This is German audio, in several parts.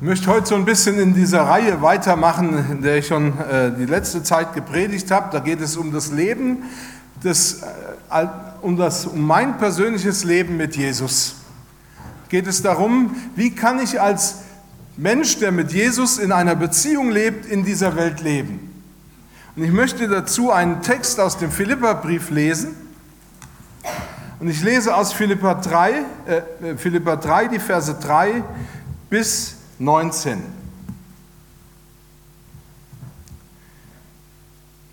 Ich möchte heute so ein bisschen in dieser Reihe weitermachen, in der ich schon äh, die letzte Zeit gepredigt habe. Da geht es um das Leben, des, äh, um, das, um mein persönliches Leben mit Jesus. Geht es darum, wie kann ich als Mensch, der mit Jesus in einer Beziehung lebt, in dieser Welt leben. Und ich möchte dazu einen Text aus dem Philipperbrief lesen. Und ich lese aus Philippa 3, äh, Philippa 3 die Verse 3 bis 19.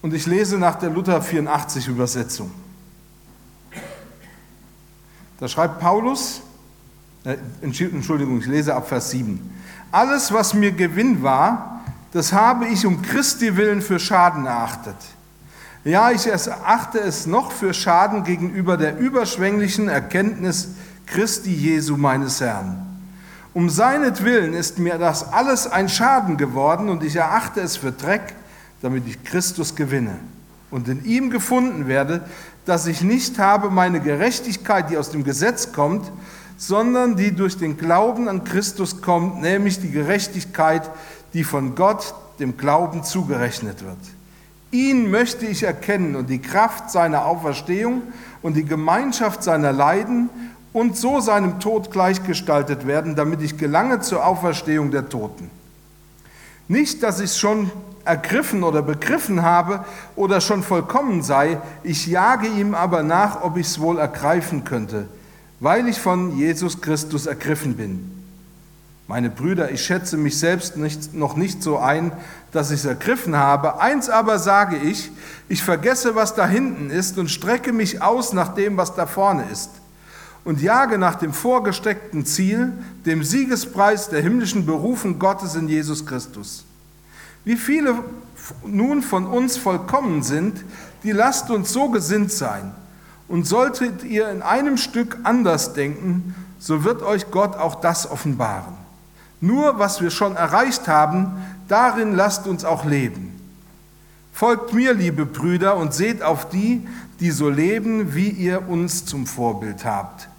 Und ich lese nach der Luther 84 Übersetzung. Da schreibt Paulus, äh, Entschuldigung, ich lese ab Vers 7. Alles, was mir Gewinn war, das habe ich um Christi willen für Schaden erachtet. Ja, ich erachte es noch für Schaden gegenüber der überschwänglichen Erkenntnis Christi Jesu meines Herrn um seinetwillen ist mir das alles ein Schaden geworden und ich erachte es für Dreck, damit ich Christus gewinne und in ihm gefunden werde, dass ich nicht habe meine Gerechtigkeit, die aus dem Gesetz kommt, sondern die durch den Glauben an Christus kommt, nämlich die Gerechtigkeit, die von Gott dem Glauben zugerechnet wird. Ihn möchte ich erkennen und die Kraft seiner Auferstehung und die Gemeinschaft seiner Leiden und so seinem Tod gleichgestaltet werden, damit ich gelange zur Auferstehung der Toten. Nicht, dass ich es schon ergriffen oder begriffen habe oder schon vollkommen sei, ich jage ihm aber nach, ob ich es wohl ergreifen könnte, weil ich von Jesus Christus ergriffen bin. Meine Brüder, ich schätze mich selbst nicht, noch nicht so ein, dass ich es ergriffen habe. Eins aber sage ich, ich vergesse, was da hinten ist und strecke mich aus nach dem, was da vorne ist und jage nach dem vorgesteckten Ziel, dem Siegespreis der himmlischen Berufen Gottes in Jesus Christus. Wie viele nun von uns vollkommen sind, die lasst uns so gesinnt sein. Und solltet ihr in einem Stück anders denken, so wird euch Gott auch das offenbaren. Nur was wir schon erreicht haben, darin lasst uns auch leben. Folgt mir, liebe Brüder, und seht auf die, die so leben, wie ihr uns zum Vorbild habt.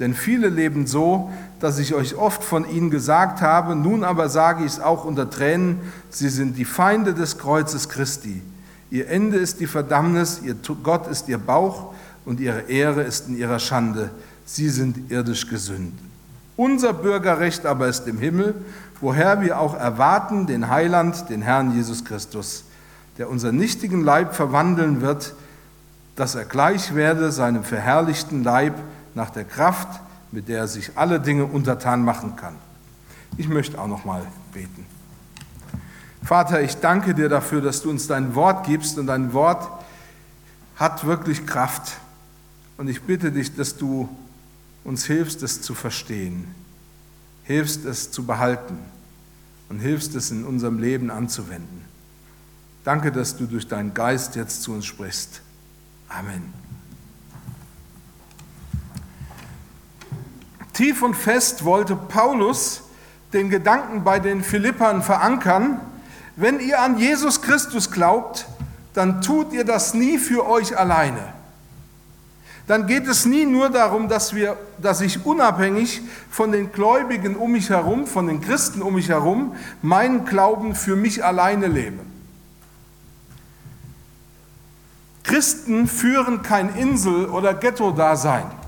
Denn viele leben so, dass ich euch oft von ihnen gesagt habe, nun aber sage ich es auch unter Tränen, sie sind die Feinde des Kreuzes Christi. Ihr Ende ist die Verdammnis, ihr Gott ist ihr Bauch und ihre Ehre ist in ihrer Schande. Sie sind irdisch gesünd. Unser Bürgerrecht aber ist im Himmel, woher wir auch erwarten den Heiland, den Herrn Jesus Christus, der unseren nichtigen Leib verwandeln wird, dass er gleich werde seinem verherrlichten Leib, nach der Kraft, mit der er sich alle Dinge untertan machen kann. Ich möchte auch noch mal beten. Vater, ich danke dir dafür, dass du uns dein Wort gibst und dein Wort hat wirklich Kraft. Und ich bitte dich, dass du uns hilfst, es zu verstehen, hilfst es zu behalten und hilfst es in unserem Leben anzuwenden. Danke, dass du durch deinen Geist jetzt zu uns sprichst. Amen. Tief und fest wollte Paulus den Gedanken bei den Philippern verankern, wenn ihr an Jesus Christus glaubt, dann tut ihr das nie für euch alleine. Dann geht es nie nur darum, dass, wir, dass ich unabhängig von den Gläubigen um mich herum, von den Christen um mich herum, meinen Glauben für mich alleine lebe. Christen führen kein Insel- oder Ghetto-Dasein.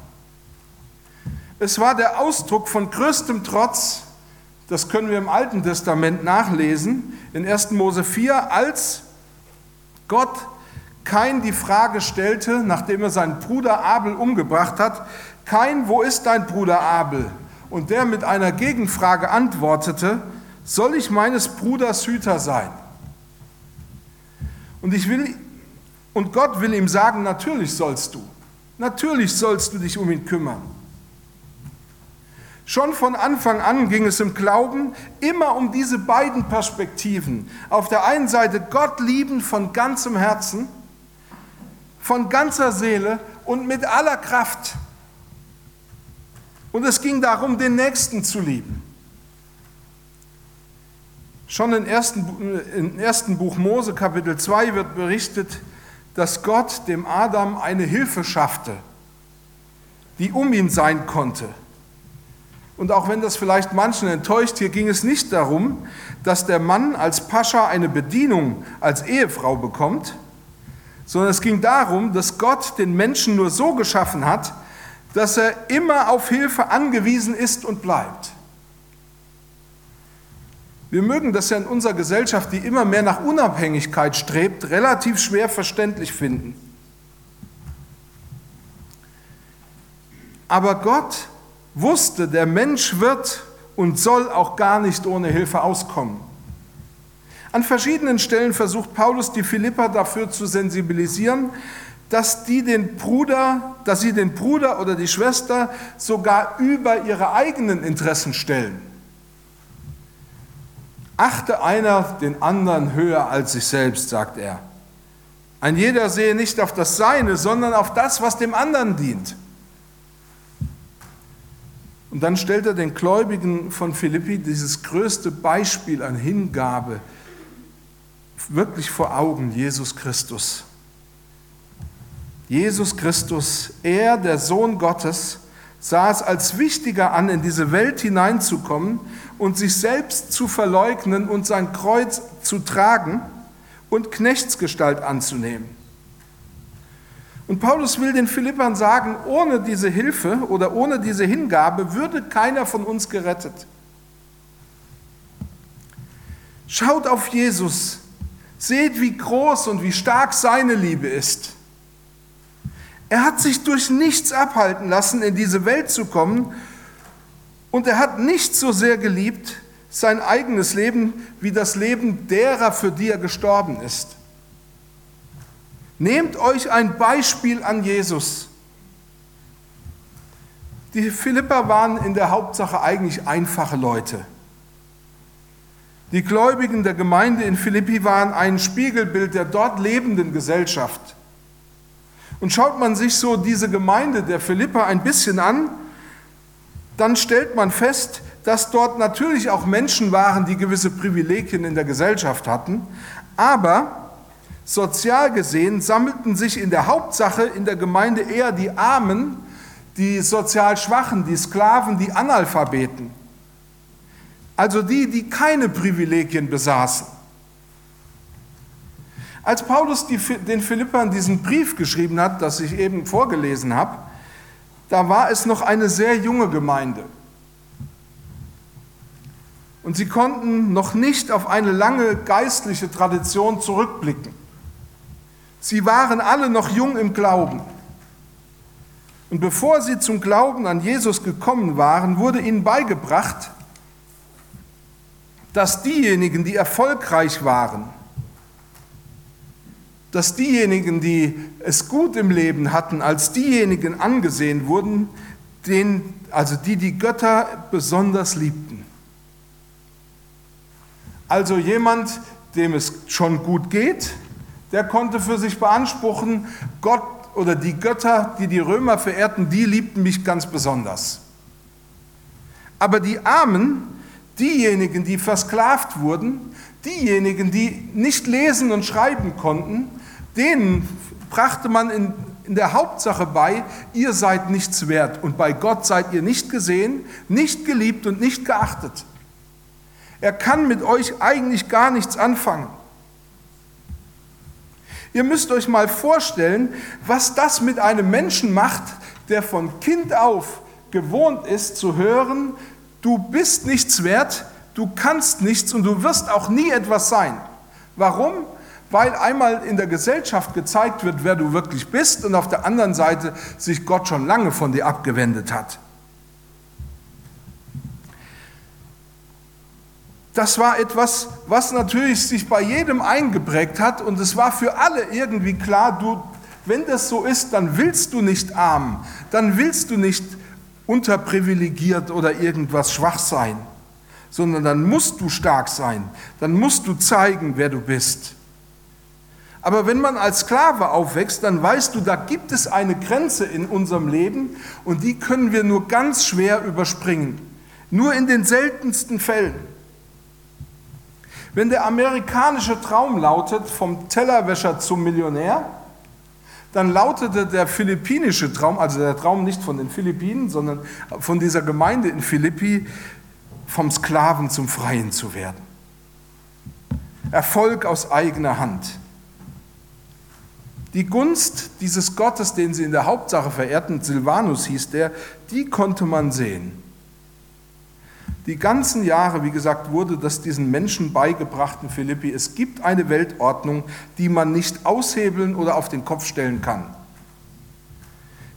Es war der Ausdruck von größtem Trotz, das können wir im Alten Testament nachlesen, in 1. Mose 4, als Gott Kain die Frage stellte, nachdem er seinen Bruder Abel umgebracht hat, Kain, wo ist dein Bruder Abel? Und der mit einer Gegenfrage antwortete, soll ich meines Bruders Hüter sein? Und, ich will, und Gott will ihm sagen, natürlich sollst du, natürlich sollst du dich um ihn kümmern. Schon von Anfang an ging es im Glauben immer um diese beiden Perspektiven. Auf der einen Seite Gott lieben von ganzem Herzen, von ganzer Seele und mit aller Kraft. Und es ging darum, den Nächsten zu lieben. Schon im ersten, im ersten Buch Mose, Kapitel 2, wird berichtet, dass Gott dem Adam eine Hilfe schaffte, die um ihn sein konnte Und auch wenn das vielleicht manchen enttäuscht, hier ging es nicht darum, dass der Mann als Pascha eine Bedienung als Ehefrau bekommt, sondern es ging darum, dass Gott den Menschen nur so geschaffen hat, dass er immer auf Hilfe angewiesen ist und bleibt. Wir mögen das ja in unserer Gesellschaft, die immer mehr nach Unabhängigkeit strebt, relativ schwer verständlich finden. Aber Gott wusste, der Mensch wird und soll auch gar nicht ohne Hilfe auskommen. An verschiedenen Stellen versucht Paulus die Philipper dafür zu sensibilisieren, dass, die den Bruder, dass sie den Bruder oder die Schwester sogar über ihre eigenen Interessen stellen. Achte einer den anderen höher als sich selbst, sagt er. Ein jeder sehe nicht auf das Seine, sondern auf das, was dem anderen dient. Und dann stellt er den Gläubigen von Philippi dieses größte Beispiel an Hingabe wirklich vor Augen, Jesus Christus. Jesus Christus, er, der Sohn Gottes, sah es als wichtiger an, in diese Welt hineinzukommen und sich selbst zu verleugnen und sein Kreuz zu tragen und Knechtsgestalt anzunehmen. Und Paulus will den Philippern sagen, ohne diese Hilfe oder ohne diese Hingabe würde keiner von uns gerettet. Schaut auf Jesus, seht, wie groß und wie stark seine Liebe ist. Er hat sich durch nichts abhalten lassen, in diese Welt zu kommen, und er hat nicht so sehr geliebt sein eigenes Leben wie das Leben derer, für die er gestorben ist. Nehmt euch ein Beispiel an Jesus. Die Philipper waren in der Hauptsache eigentlich einfache Leute. Die Gläubigen der Gemeinde in Philippi waren ein Spiegelbild der dort lebenden Gesellschaft. Und schaut man sich so diese Gemeinde der Philipper ein bisschen an, dann stellt man fest, dass dort natürlich auch Menschen waren, die gewisse Privilegien in der Gesellschaft hatten, aber Sozial gesehen sammelten sich in der Hauptsache in der Gemeinde eher die Armen, die sozial Schwachen, die Sklaven, die Analphabeten. Also die, die keine Privilegien besaßen. Als Paulus die, den Philippern diesen Brief geschrieben hat, das ich eben vorgelesen habe, da war es noch eine sehr junge Gemeinde. Und sie konnten noch nicht auf eine lange geistliche Tradition zurückblicken. Sie waren alle noch jung im Glauben. Und bevor sie zum Glauben an Jesus gekommen waren, wurde ihnen beigebracht, dass diejenigen, die erfolgreich waren, dass diejenigen, die es gut im Leben hatten, als diejenigen angesehen wurden, den, also die die Götter besonders liebten. Also jemand, dem es schon gut geht, der konnte für sich beanspruchen, Gott oder die Götter, die die Römer verehrten, die liebten mich ganz besonders. Aber die Armen, diejenigen, die versklavt wurden, diejenigen, die nicht lesen und schreiben konnten, denen brachte man in, in der Hauptsache bei, ihr seid nichts wert und bei Gott seid ihr nicht gesehen, nicht geliebt und nicht geachtet. Er kann mit euch eigentlich gar nichts anfangen. Ihr müsst euch mal vorstellen, was das mit einem Menschen macht, der von Kind auf gewohnt ist zu hören, du bist nichts wert, du kannst nichts und du wirst auch nie etwas sein. Warum? Weil einmal in der Gesellschaft gezeigt wird, wer du wirklich bist und auf der anderen Seite sich Gott schon lange von dir abgewendet hat. Das war etwas, was natürlich sich bei jedem eingeprägt hat und es war für alle irgendwie klar, du, wenn das so ist, dann willst du nicht arm, dann willst du nicht unterprivilegiert oder irgendwas schwach sein, sondern dann musst du stark sein, dann musst du zeigen, wer du bist. Aber wenn man als Sklave aufwächst, dann weißt du, da gibt es eine Grenze in unserem Leben und die können wir nur ganz schwer überspringen. Nur in den seltensten Fällen. Wenn der amerikanische Traum lautet, vom Tellerwäscher zum Millionär, dann lautete der philippinische Traum, also der Traum nicht von den Philippinen, sondern von dieser Gemeinde in Philippi, vom Sklaven zum Freien zu werden. Erfolg aus eigener Hand. Die Gunst dieses Gottes, den sie in der Hauptsache verehrten, Silvanus hieß der, die konnte man sehen. Die ganzen Jahre, wie gesagt, wurde das diesen Menschen beigebracht in Philippi. Es gibt eine Weltordnung, die man nicht aushebeln oder auf den Kopf stellen kann.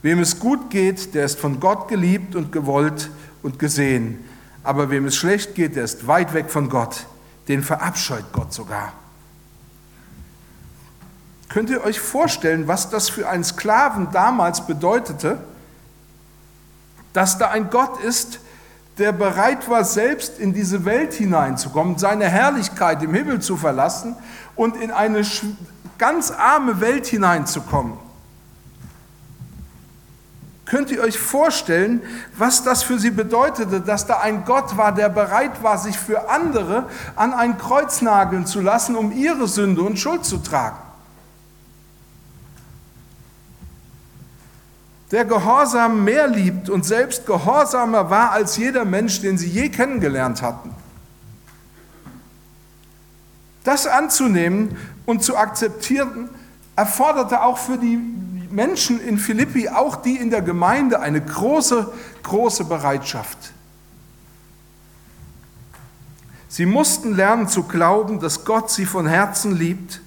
Wem es gut geht, der ist von Gott geliebt und gewollt und gesehen. Aber wem es schlecht geht, der ist weit weg von Gott. Den verabscheut Gott sogar. Könnt ihr euch vorstellen, was das für einen Sklaven damals bedeutete? Dass da ein Gott ist, der bereit war, selbst in diese Welt hineinzukommen, seine Herrlichkeit im Himmel zu verlassen und in eine ganz arme Welt hineinzukommen. Könnt ihr euch vorstellen, was das für sie bedeutete, dass da ein Gott war, der bereit war, sich für andere an ein Kreuz nageln zu lassen, um ihre Sünde und Schuld zu tragen? Der Gehorsam mehr liebt und selbst gehorsamer war als jeder Mensch, den sie je kennengelernt hatten. Das anzunehmen und zu akzeptieren, erforderte auch für die Menschen in Philippi, auch die in der Gemeinde, eine große, große Bereitschaft. Sie mussten lernen zu glauben, dass Gott sie von Herzen liebt,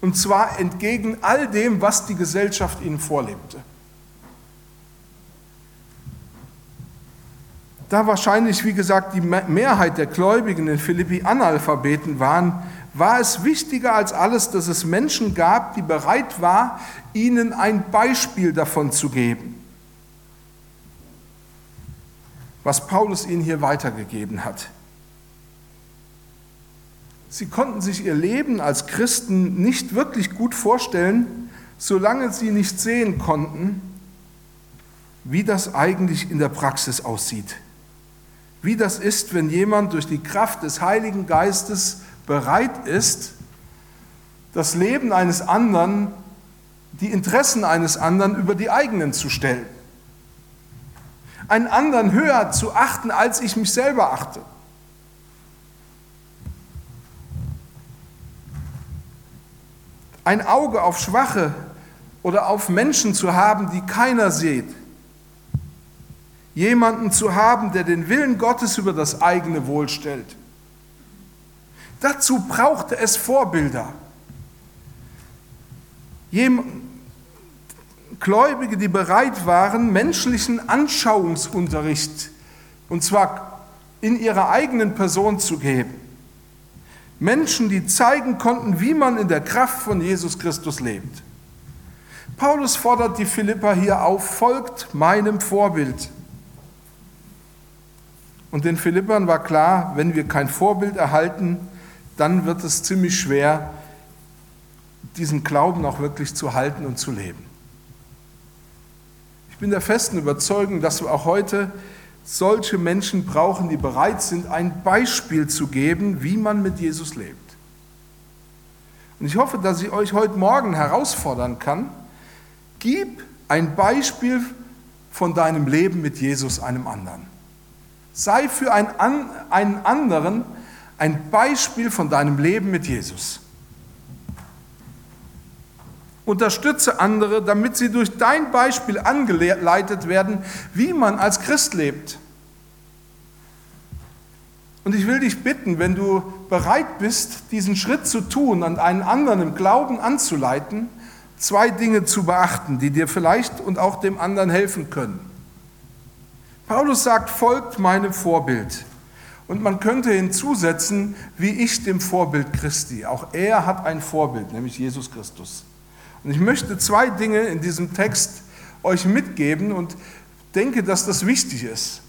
und zwar entgegen all dem, was die Gesellschaft ihnen vorlebte. Da wahrscheinlich, wie gesagt, die Mehrheit der Gläubigen in Philippi Analphabeten waren, war es wichtiger als alles, dass es Menschen gab, die bereit waren, ihnen ein Beispiel davon zu geben, was Paulus ihnen hier weitergegeben hat. Sie konnten sich ihr Leben als Christen nicht wirklich gut vorstellen, solange sie nicht sehen konnten, wie das eigentlich in der Praxis aussieht wie das ist, wenn jemand durch die Kraft des Heiligen Geistes bereit ist, das Leben eines anderen, die Interessen eines anderen über die eigenen zu stellen. Einen anderen höher zu achten, als ich mich selber achte. Ein Auge auf Schwache oder auf Menschen zu haben, die keiner sieht jemanden zu haben, der den Willen Gottes über das eigene Wohl stellt. Dazu brauchte es Vorbilder. Gläubige, die bereit waren, menschlichen Anschauungsunterricht, und zwar in ihrer eigenen Person zu geben. Menschen, die zeigen konnten, wie man in der Kraft von Jesus Christus lebt. Paulus fordert die Philippa hier auf, folgt meinem Vorbild. Und den Philippern war klar, wenn wir kein Vorbild erhalten, dann wird es ziemlich schwer, diesen Glauben auch wirklich zu halten und zu leben. Ich bin der festen Überzeugung, dass wir auch heute solche Menschen brauchen, die bereit sind, ein Beispiel zu geben, wie man mit Jesus lebt. Und ich hoffe, dass ich euch heute Morgen herausfordern kann, gib ein Beispiel von deinem Leben mit Jesus einem anderen. Sei für einen anderen ein Beispiel von deinem Leben mit Jesus. Unterstütze andere, damit sie durch dein Beispiel angeleitet werden, wie man als Christ lebt. Und ich will dich bitten, wenn du bereit bist, diesen Schritt zu tun und einen anderen im Glauben anzuleiten, zwei Dinge zu beachten, die dir vielleicht und auch dem anderen helfen können. Paulus sagt, folgt meinem Vorbild. Und man könnte hinzusetzen, wie ich dem Vorbild Christi. Auch er hat ein Vorbild, nämlich Jesus Christus. Und ich möchte zwei Dinge in diesem Text euch mitgeben und denke, dass das wichtig ist.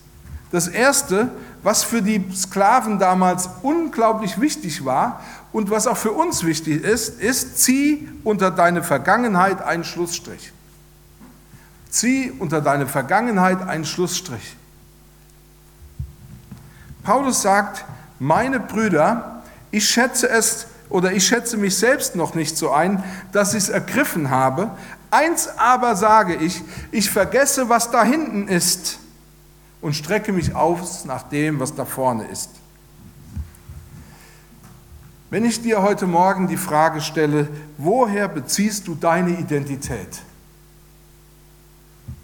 Das Erste, was für die Sklaven damals unglaublich wichtig war und was auch für uns wichtig ist, ist, zieh unter deine Vergangenheit einen Schlussstrich. Zieh unter deine Vergangenheit einen Schlussstrich. Paulus sagt, meine Brüder, ich schätze es oder ich schätze mich selbst noch nicht so ein, dass ich es ergriffen habe, Eins aber sage ich, ich vergesse, was da hinten ist und strecke mich aus nach dem, was da vorne ist. Wenn ich dir heute Morgen die Frage stelle, woher beziehst du deine Identität?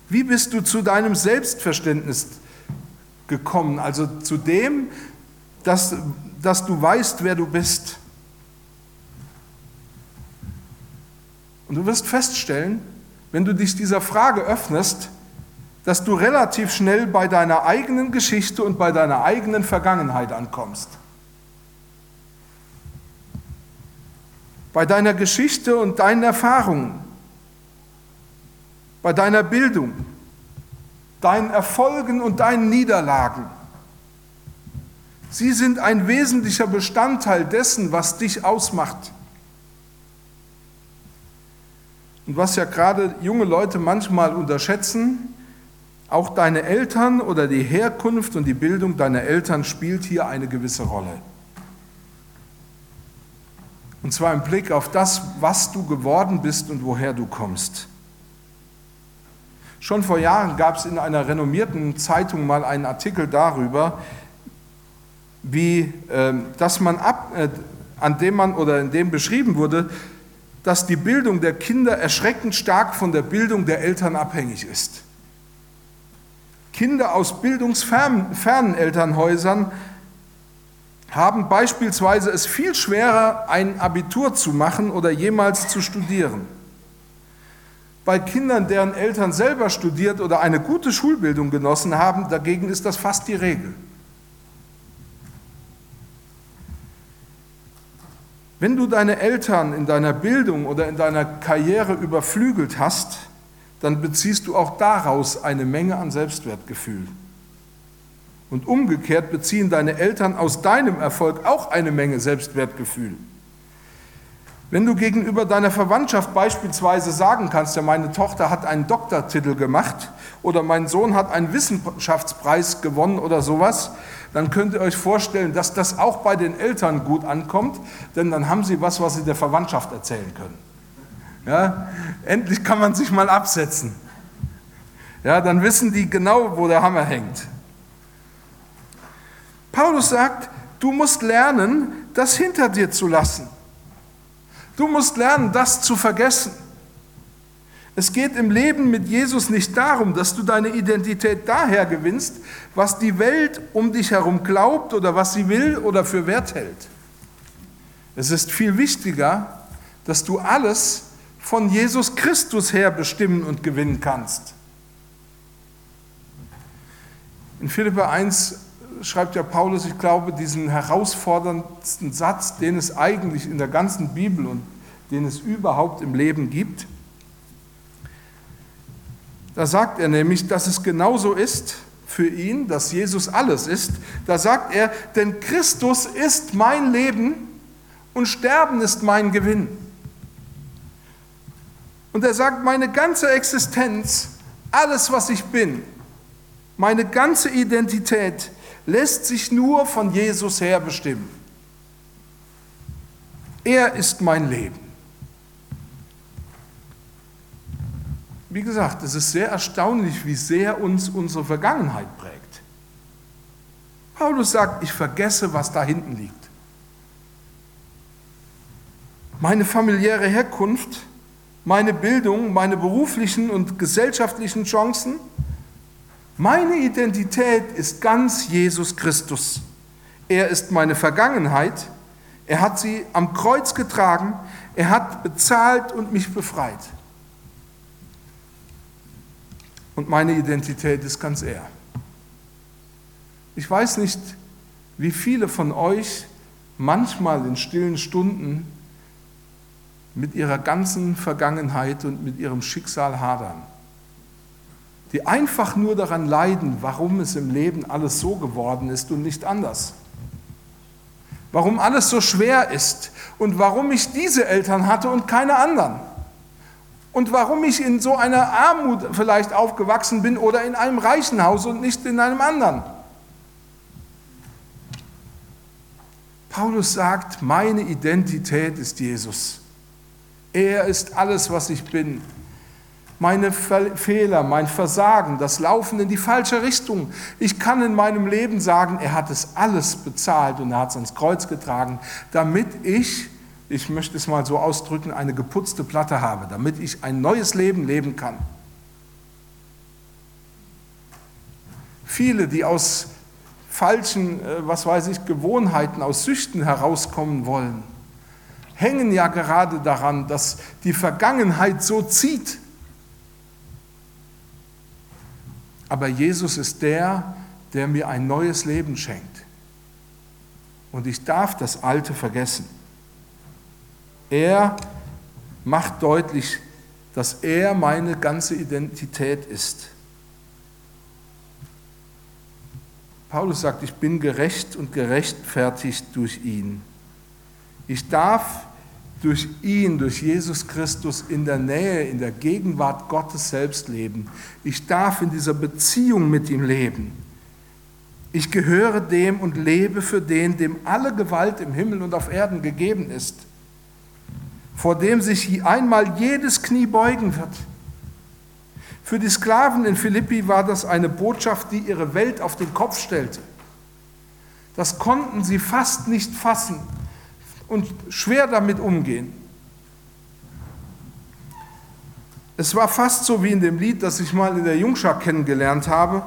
Wie bist du zu deinem Selbstverständnis gekommen, also zu dem, dass, dass du weißt, wer du bist? Und du wirst feststellen, wenn du dich dieser Frage öffnest, dass du relativ schnell bei deiner eigenen Geschichte und bei deiner eigenen Vergangenheit ankommst. Bei deiner Geschichte und deinen Erfahrungen, bei deiner Bildung, deinen Erfolgen und deinen Niederlagen. Sie sind ein wesentlicher Bestandteil dessen, was dich ausmacht. Und was ja gerade junge Leute manchmal unterschätzen, auch deine Eltern oder die Herkunft und die Bildung deiner Eltern spielt hier eine gewisse Rolle. Und zwar im Blick auf das, was du geworden bist und woher du kommst. Schon vor Jahren gab es in einer renommierten Zeitung mal einen Artikel darüber, wie äh, dass man ab, äh, an dem man oder in dem beschrieben wurde, dass die Bildung der Kinder erschreckend stark von der Bildung der Eltern abhängig ist. Kinder aus bildungsfernen Elternhäusern haben beispielsweise es viel schwerer, ein Abitur zu machen oder jemals zu studieren. Bei Kindern, deren Eltern selber studiert oder eine gute Schulbildung genossen haben, dagegen ist das fast die Regel. Wenn du deine Eltern in deiner Bildung oder in deiner Karriere überflügelt hast, dann beziehst du auch daraus eine Menge an Selbstwertgefühl. Und umgekehrt beziehen deine Eltern aus deinem Erfolg auch eine Menge Selbstwertgefühl. Wenn du gegenüber deiner Verwandtschaft beispielsweise sagen kannst, ja, meine Tochter hat einen Doktortitel gemacht oder mein Sohn hat einen Wissenschaftspreis gewonnen oder sowas, dann könnt ihr euch vorstellen, dass das auch bei den Eltern gut ankommt, denn dann haben sie was, was sie der Verwandtschaft erzählen können. Ja, endlich kann man sich mal absetzen. Ja, dann wissen die genau, wo der Hammer hängt. Paulus sagt, du musst lernen, das hinter dir zu lassen. Du musst lernen, das zu vergessen. Es geht im Leben mit Jesus nicht darum, dass du deine Identität daher gewinnst, was die Welt um dich herum glaubt oder was sie will oder für wert hält. Es ist viel wichtiger, dass du alles von Jesus Christus her bestimmen und gewinnen kannst. In Philippa 1 schreibt ja Paulus, ich glaube, diesen herausforderndsten Satz, den es eigentlich in der ganzen Bibel und den es überhaupt im Leben gibt. Da sagt er nämlich, dass es genauso ist für ihn, dass Jesus alles ist. Da sagt er, denn Christus ist mein Leben und Sterben ist mein Gewinn. Und er sagt, meine ganze Existenz, alles, was ich bin, meine ganze Identität lässt sich nur von Jesus her bestimmen. Er ist mein Leben. Wie gesagt, es ist sehr erstaunlich, wie sehr uns unsere Vergangenheit prägt. Paulus sagt, ich vergesse, was da hinten liegt. Meine familiäre Herkunft, meine Bildung, meine beruflichen und gesellschaftlichen Chancen, meine Identität ist ganz Jesus Christus. Er ist meine Vergangenheit. Er hat sie am Kreuz getragen. Er hat bezahlt und mich befreit. Und meine Identität ist ganz er. Ich weiß nicht, wie viele von euch manchmal in stillen Stunden mit ihrer ganzen Vergangenheit und mit ihrem Schicksal hadern. Die einfach nur daran leiden, warum es im Leben alles so geworden ist und nicht anders. Warum alles so schwer ist und warum ich diese Eltern hatte und keine anderen und warum ich in so einer Armut vielleicht aufgewachsen bin oder in einem reichen Haus und nicht in einem anderen. Paulus sagt, meine Identität ist Jesus. Er ist alles, was ich bin. Meine Fehler, mein Versagen, das Laufen in die falsche Richtung. Ich kann in meinem Leben sagen, er hat es alles bezahlt und er hat es ans Kreuz getragen, damit ich, ich möchte es mal so ausdrücken, eine geputzte Platte habe, damit ich ein neues Leben leben kann. Viele, die aus falschen, äh, was weiß ich, Gewohnheiten, aus Süchten herauskommen wollen, hängen ja gerade daran, dass die Vergangenheit so zieht. Aber Jesus ist der, der mir ein neues Leben schenkt. Und ich darf das Alte vergessen. Er macht deutlich, dass er meine ganze Identität ist. Paulus sagt, ich bin gerecht und gerechtfertigt durch ihn. Ich darf durch ihn, durch Jesus Christus in der Nähe, in der Gegenwart Gottes selbst leben. Ich darf in dieser Beziehung mit ihm leben. Ich gehöre dem und lebe für den, dem alle Gewalt im Himmel und auf Erden gegeben ist, vor dem sich einmal jedes Knie beugen wird. Für die Sklaven in Philippi war das eine Botschaft, die ihre Welt auf den Kopf stellte. Das konnten sie fast nicht fassen und schwer damit umgehen. Es war fast so wie in dem Lied, das ich mal in der Jungschar kennengelernt habe.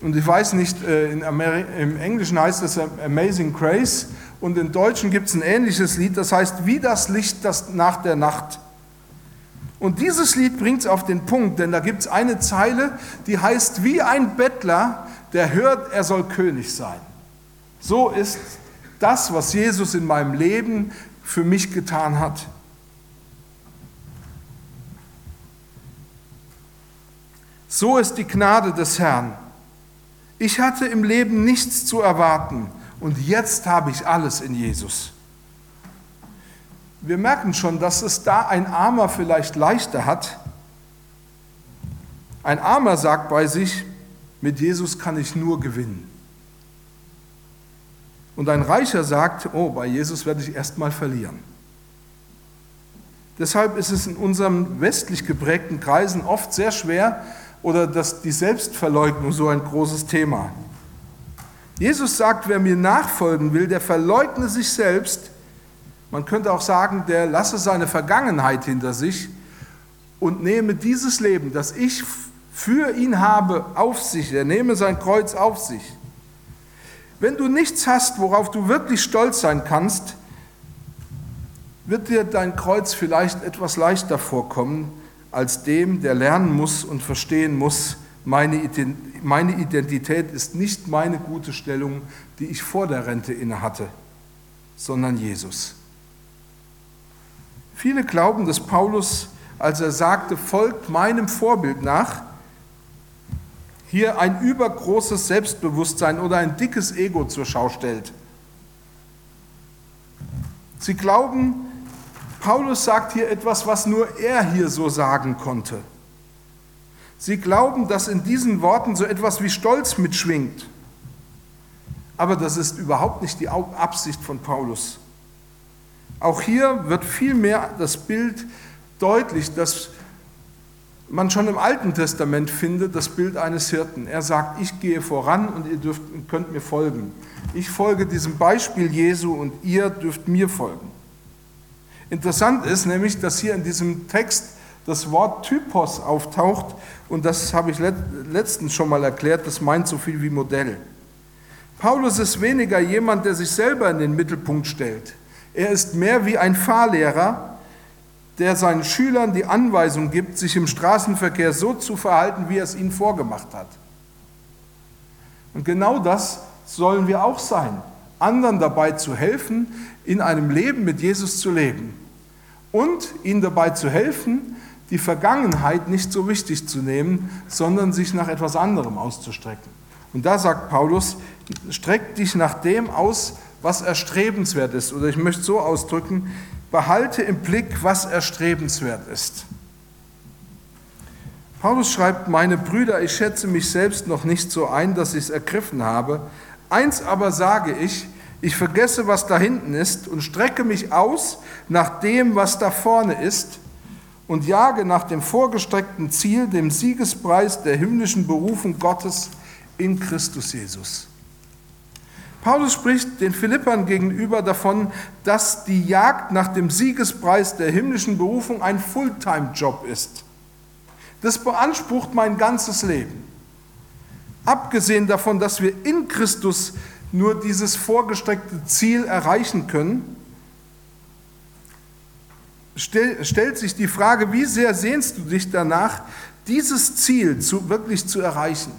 Und ich weiß nicht, äh, im Englischen heißt es Amazing Grace und im Deutschen gibt es ein ähnliches Lied, das heißt Wie das Licht das nach der Nacht. Und dieses Lied bringt es auf den Punkt, denn da gibt es eine Zeile, die heißt Wie ein Bettler, der hört, er soll König sein. So ist das, was Jesus in meinem Leben für mich getan hat. So ist die Gnade des Herrn. Ich hatte im Leben nichts zu erwarten und jetzt habe ich alles in Jesus. Wir merken schon, dass es da ein Armer vielleicht leichter hat. Ein Armer sagt bei sich, mit Jesus kann ich nur gewinnen. Und ein Reicher sagt, oh, bei Jesus werde ich erstmal verlieren. Deshalb ist es in unseren westlich geprägten Kreisen oft sehr schwer oder dass die Selbstverleugnung so ein großes Thema. Jesus sagt, wer mir nachfolgen will, der verleugne sich selbst. Man könnte auch sagen, der lasse seine Vergangenheit hinter sich und nehme dieses Leben, das ich für ihn habe, auf sich. Er nehme sein Kreuz auf sich. Wenn du nichts hast, worauf du wirklich stolz sein kannst, wird dir dein Kreuz vielleicht etwas leichter vorkommen als dem, der lernen muss und verstehen muss, meine Identität ist nicht meine gute Stellung, die ich vor der Rente inne hatte, sondern Jesus. Viele glauben, dass Paulus, als er sagte, folgt meinem Vorbild nach, hier ein übergroßes Selbstbewusstsein oder ein dickes Ego zur Schau stellt. Sie glauben, Paulus sagt hier etwas, was nur er hier so sagen konnte. Sie glauben, dass in diesen Worten so etwas wie Stolz mitschwingt. Aber das ist überhaupt nicht die Absicht von Paulus. Auch hier wird vielmehr das Bild deutlich, dass man schon im Alten Testament findet, das Bild eines Hirten. Er sagt, ich gehe voran und ihr dürft, könnt mir folgen. Ich folge diesem Beispiel Jesu und ihr dürft mir folgen. Interessant ist nämlich, dass hier in diesem Text das Wort Typos auftaucht und das habe ich letztens schon mal erklärt, das meint so viel wie Modell. Paulus ist weniger jemand, der sich selber in den Mittelpunkt stellt. Er ist mehr wie ein Fahrlehrer, der seinen Schülern die Anweisung gibt, sich im Straßenverkehr so zu verhalten, wie er es ihnen vorgemacht hat. Und genau das sollen wir auch sein, anderen dabei zu helfen, in einem Leben mit Jesus zu leben und ihnen dabei zu helfen, die Vergangenheit nicht so wichtig zu nehmen, sondern sich nach etwas anderem auszustrecken. Und da sagt Paulus, streck dich nach dem aus, was erstrebenswert ist. Oder ich möchte so ausdrücken, behalte im Blick, was erstrebenswert ist. Paulus schreibt, meine Brüder, ich schätze mich selbst noch nicht so ein, dass ich es ergriffen habe. Eins aber sage ich, ich vergesse, was da hinten ist und strecke mich aus nach dem, was da vorne ist und jage nach dem vorgestreckten Ziel, dem Siegespreis der himmlischen Berufung Gottes in Christus Jesus. Paulus spricht den Philippern gegenüber davon, dass die Jagd nach dem Siegespreis der himmlischen Berufung ein Fulltime-Job ist. Das beansprucht mein ganzes Leben. Abgesehen davon, dass wir in Christus nur dieses vorgestreckte Ziel erreichen können, stellt sich die Frage, wie sehr sehnst du dich danach, dieses Ziel zu, wirklich zu erreichen?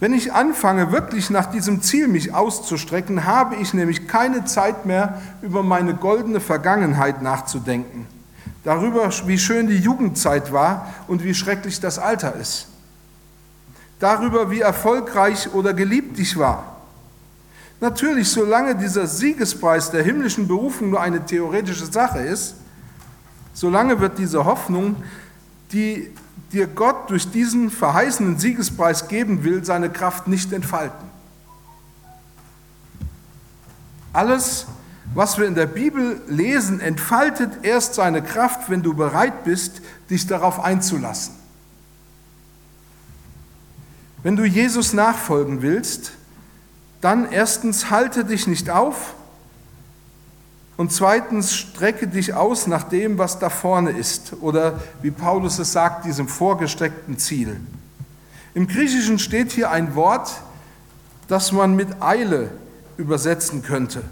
Wenn ich anfange, wirklich nach diesem Ziel mich auszustrecken, habe ich nämlich keine Zeit mehr, über meine goldene Vergangenheit nachzudenken. Darüber, wie schön die Jugendzeit war und wie schrecklich das Alter ist. Darüber, wie erfolgreich oder geliebt ich war. Natürlich, solange dieser Siegespreis der himmlischen Berufung nur eine theoretische Sache ist, solange wird diese Hoffnung, die dir Gott durch diesen verheißenen Siegespreis geben will, seine Kraft nicht entfalten. Alles, was wir in der Bibel lesen, entfaltet erst seine Kraft, wenn du bereit bist, dich darauf einzulassen. Wenn du Jesus nachfolgen willst, dann erstens halte dich nicht auf und zweitens, strecke dich aus nach dem, was da vorne ist oder wie Paulus es sagt, diesem vorgestreckten Ziel. Im Griechischen steht hier ein Wort, das man mit Eile übersetzen könnte.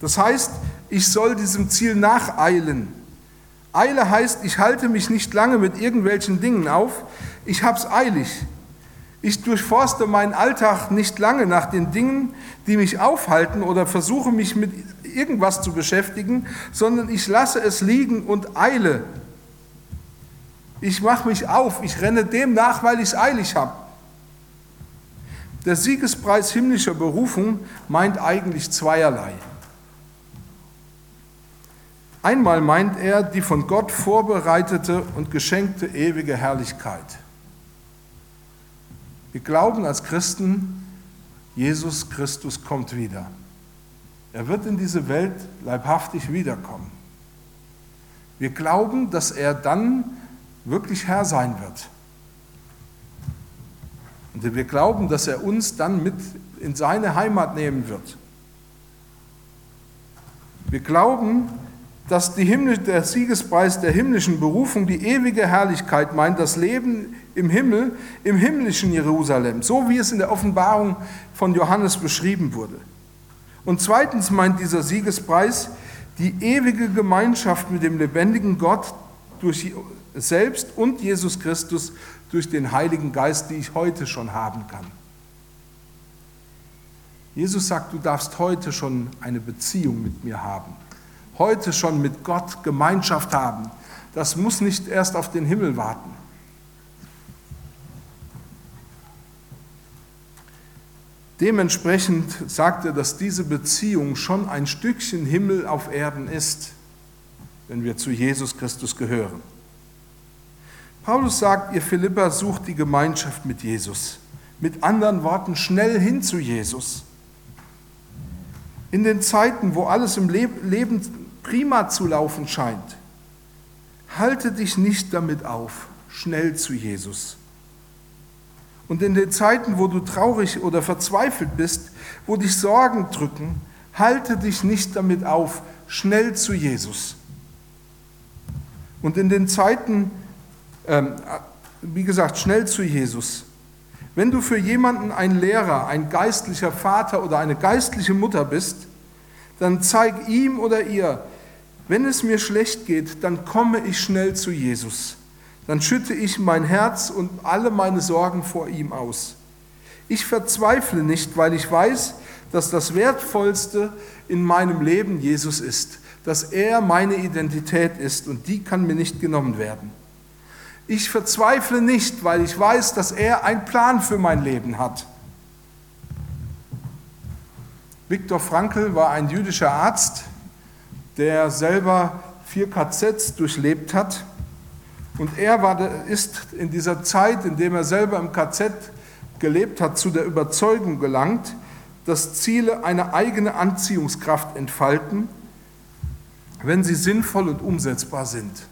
Das heißt, ich soll diesem Ziel nacheilen. Eile heißt, ich halte mich nicht lange mit irgendwelchen Dingen auf, ich hab's eilig. Ich durchforste meinen Alltag nicht lange nach den Dingen, die mich aufhalten oder versuche mich mit irgendwas zu beschäftigen, sondern ich lasse es liegen und eile. Ich mache mich auf, ich renne dem nach, weil ich es eilig habe. Der Siegespreis himmlischer Berufung meint eigentlich zweierlei. Einmal meint er die von Gott vorbereitete und geschenkte ewige Herrlichkeit. Wir glauben als Christen, Jesus Christus kommt wieder. Er wird in diese Welt leibhaftig wiederkommen. Wir glauben, dass er dann wirklich Herr sein wird. Und wir glauben, dass er uns dann mit in seine Heimat nehmen wird. Wir glauben, dass Himmel, der Siegespreis der himmlischen Berufung die ewige Herrlichkeit meint, das Leben im Himmel, im himmlischen Jerusalem, so wie es in der Offenbarung von Johannes beschrieben wurde. Und zweitens meint dieser Siegespreis die ewige Gemeinschaft mit dem lebendigen Gott durch selbst und Jesus Christus durch den Heiligen Geist, die ich heute schon haben kann. Jesus sagt, du darfst heute schon eine Beziehung mit mir haben heute schon mit Gott Gemeinschaft haben. Das muss nicht erst auf den Himmel warten. Dementsprechend sagt er, dass diese Beziehung schon ein Stückchen Himmel auf Erden ist, wenn wir zu Jesus Christus gehören. Paulus sagt, ihr Philippa sucht die Gemeinschaft mit Jesus. Mit anderen Worten, schnell hin zu Jesus. In den Zeiten, wo alles im Leben prima zu laufen scheint, halte dich nicht damit auf, schnell zu Jesus. Und in den Zeiten, wo du traurig oder verzweifelt bist, wo dich Sorgen drücken, halte dich nicht damit auf, schnell zu Jesus. Und in den Zeiten, ähm, wie gesagt, schnell zu Jesus. Wenn du für jemanden ein Lehrer, ein geistlicher Vater oder eine geistliche Mutter bist, dann zeig ihm oder ihr, wenn es mir schlecht geht, dann komme ich schnell zu Jesus. Dann schütte ich mein Herz und alle meine Sorgen vor ihm aus. Ich verzweifle nicht, weil ich weiß, dass das Wertvollste in meinem Leben Jesus ist, dass er meine Identität ist und die kann mir nicht genommen werden. Ich verzweifle nicht, weil ich weiß, dass er einen Plan für mein Leben hat. Viktor Frankl war ein jüdischer Arzt, der selber vier KZs durchlebt hat. Und er war, ist in dieser Zeit, in der er selber im KZ gelebt hat, zu der Überzeugung gelangt, dass Ziele eine eigene Anziehungskraft entfalten, wenn sie sinnvoll und umsetzbar sind.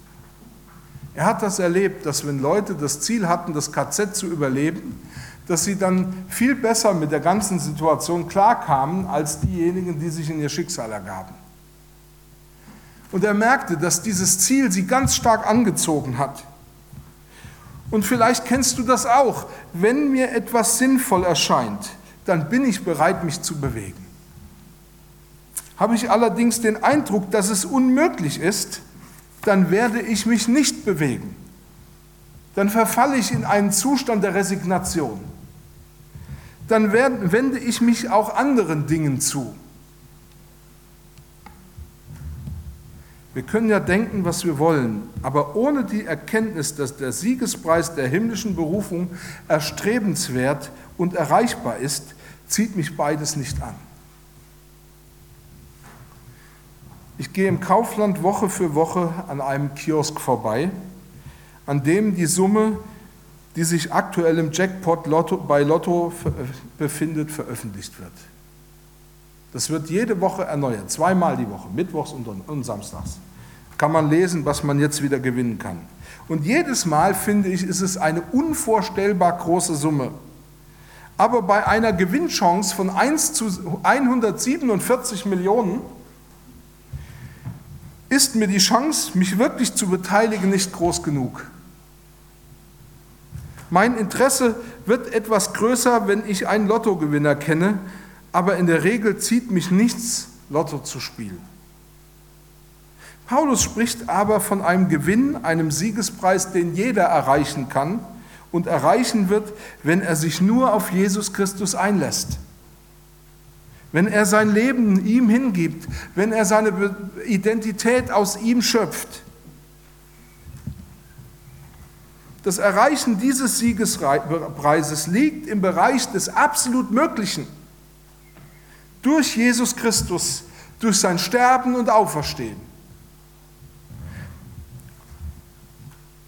Er hat das erlebt, dass wenn Leute das Ziel hatten, das KZ zu überleben, dass sie dann viel besser mit der ganzen Situation klarkamen als diejenigen, die sich in ihr Schicksal ergaben. Und er merkte, dass dieses Ziel sie ganz stark angezogen hat. Und vielleicht kennst du das auch. Wenn mir etwas sinnvoll erscheint, dann bin ich bereit, mich zu bewegen. Habe ich allerdings den Eindruck, dass es unmöglich ist, dann werde ich mich nicht bewegen. Dann verfalle ich in einen Zustand der Resignation. Dann wende ich mich auch anderen Dingen zu. Wir können ja denken, was wir wollen, aber ohne die Erkenntnis, dass der Siegespreis der himmlischen Berufung erstrebenswert und erreichbar ist, zieht mich beides nicht an. Ich gehe im Kaufland Woche für Woche an einem Kiosk vorbei, an dem die Summe, die sich aktuell im Jackpot Lotto, bei Lotto befindet, veröffentlicht wird. Das wird jede Woche erneuert, zweimal die Woche, mittwochs und, und samstags. Kann man lesen, was man jetzt wieder gewinnen kann. Und jedes Mal, finde ich, ist es eine unvorstellbar große Summe. Aber bei einer Gewinnchance von 1 zu 147 Millionen ist mir die Chance, mich wirklich zu beteiligen, nicht groß genug. Mein Interesse wird etwas größer, wenn ich einen Lottogewinner kenne, aber in der Regel zieht mich nichts, Lotto zu spielen. Paulus spricht aber von einem Gewinn, einem Siegespreis, den jeder erreichen kann und erreichen wird, wenn er sich nur auf Jesus Christus einlässt. Wenn er sein Leben ihm hingibt, wenn er seine Identität aus ihm schöpft. Das Erreichen dieses Siegespreises liegt im Bereich des absolut Möglichen durch Jesus Christus, durch sein Sterben und Auferstehen.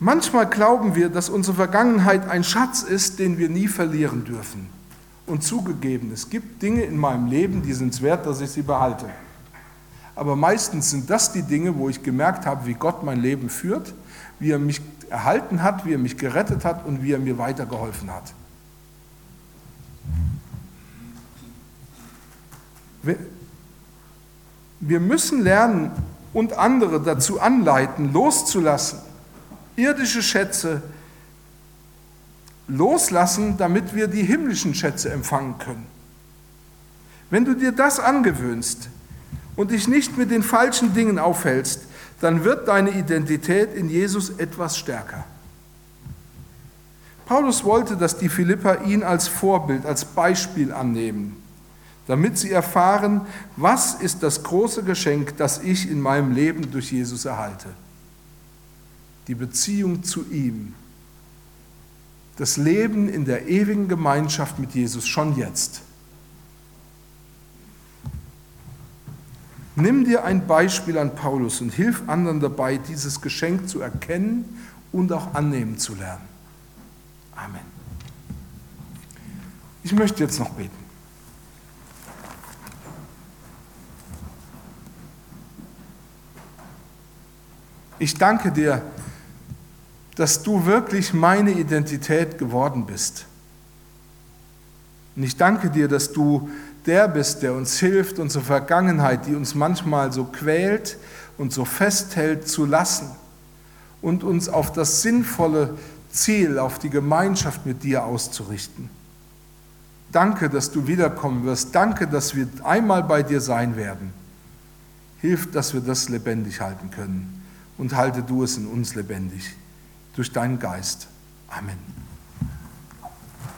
Manchmal glauben wir, dass unsere Vergangenheit ein Schatz ist, den wir nie verlieren dürfen. Und zugegeben, es gibt Dinge in meinem Leben, die sind es wert, dass ich sie behalte. Aber meistens sind das die Dinge, wo ich gemerkt habe, wie Gott mein Leben führt, wie er mich erhalten hat, wie er mich gerettet hat und wie er mir weitergeholfen hat. Wir müssen lernen und andere dazu anleiten, loszulassen, irdische Schätze loslassen, damit wir die himmlischen Schätze empfangen können. Wenn du dir das angewöhnst und dich nicht mit den falschen Dingen aufhältst, dann wird deine Identität in Jesus etwas stärker. Paulus wollte, dass die Philipper ihn als Vorbild, als Beispiel annehmen damit sie erfahren, was ist das große Geschenk, das ich in meinem Leben durch Jesus erhalte. Die Beziehung zu ihm. Das Leben in der ewigen Gemeinschaft mit Jesus schon jetzt. Nimm dir ein Beispiel an Paulus und hilf anderen dabei, dieses Geschenk zu erkennen und auch annehmen zu lernen. Amen. Ich möchte jetzt noch beten. Ich danke dir, dass du wirklich meine Identität geworden bist. Und ich danke dir, dass du der bist, der uns hilft, unsere Vergangenheit, die uns manchmal so quält und so festhält, zu lassen und uns auf das sinnvolle Ziel, auf die Gemeinschaft mit dir auszurichten. Danke, dass du wiederkommen wirst. Danke, dass wir einmal bei dir sein werden. Hilf, dass wir das lebendig halten können und halte du es in uns lebendig durch deinen Geist. Amen.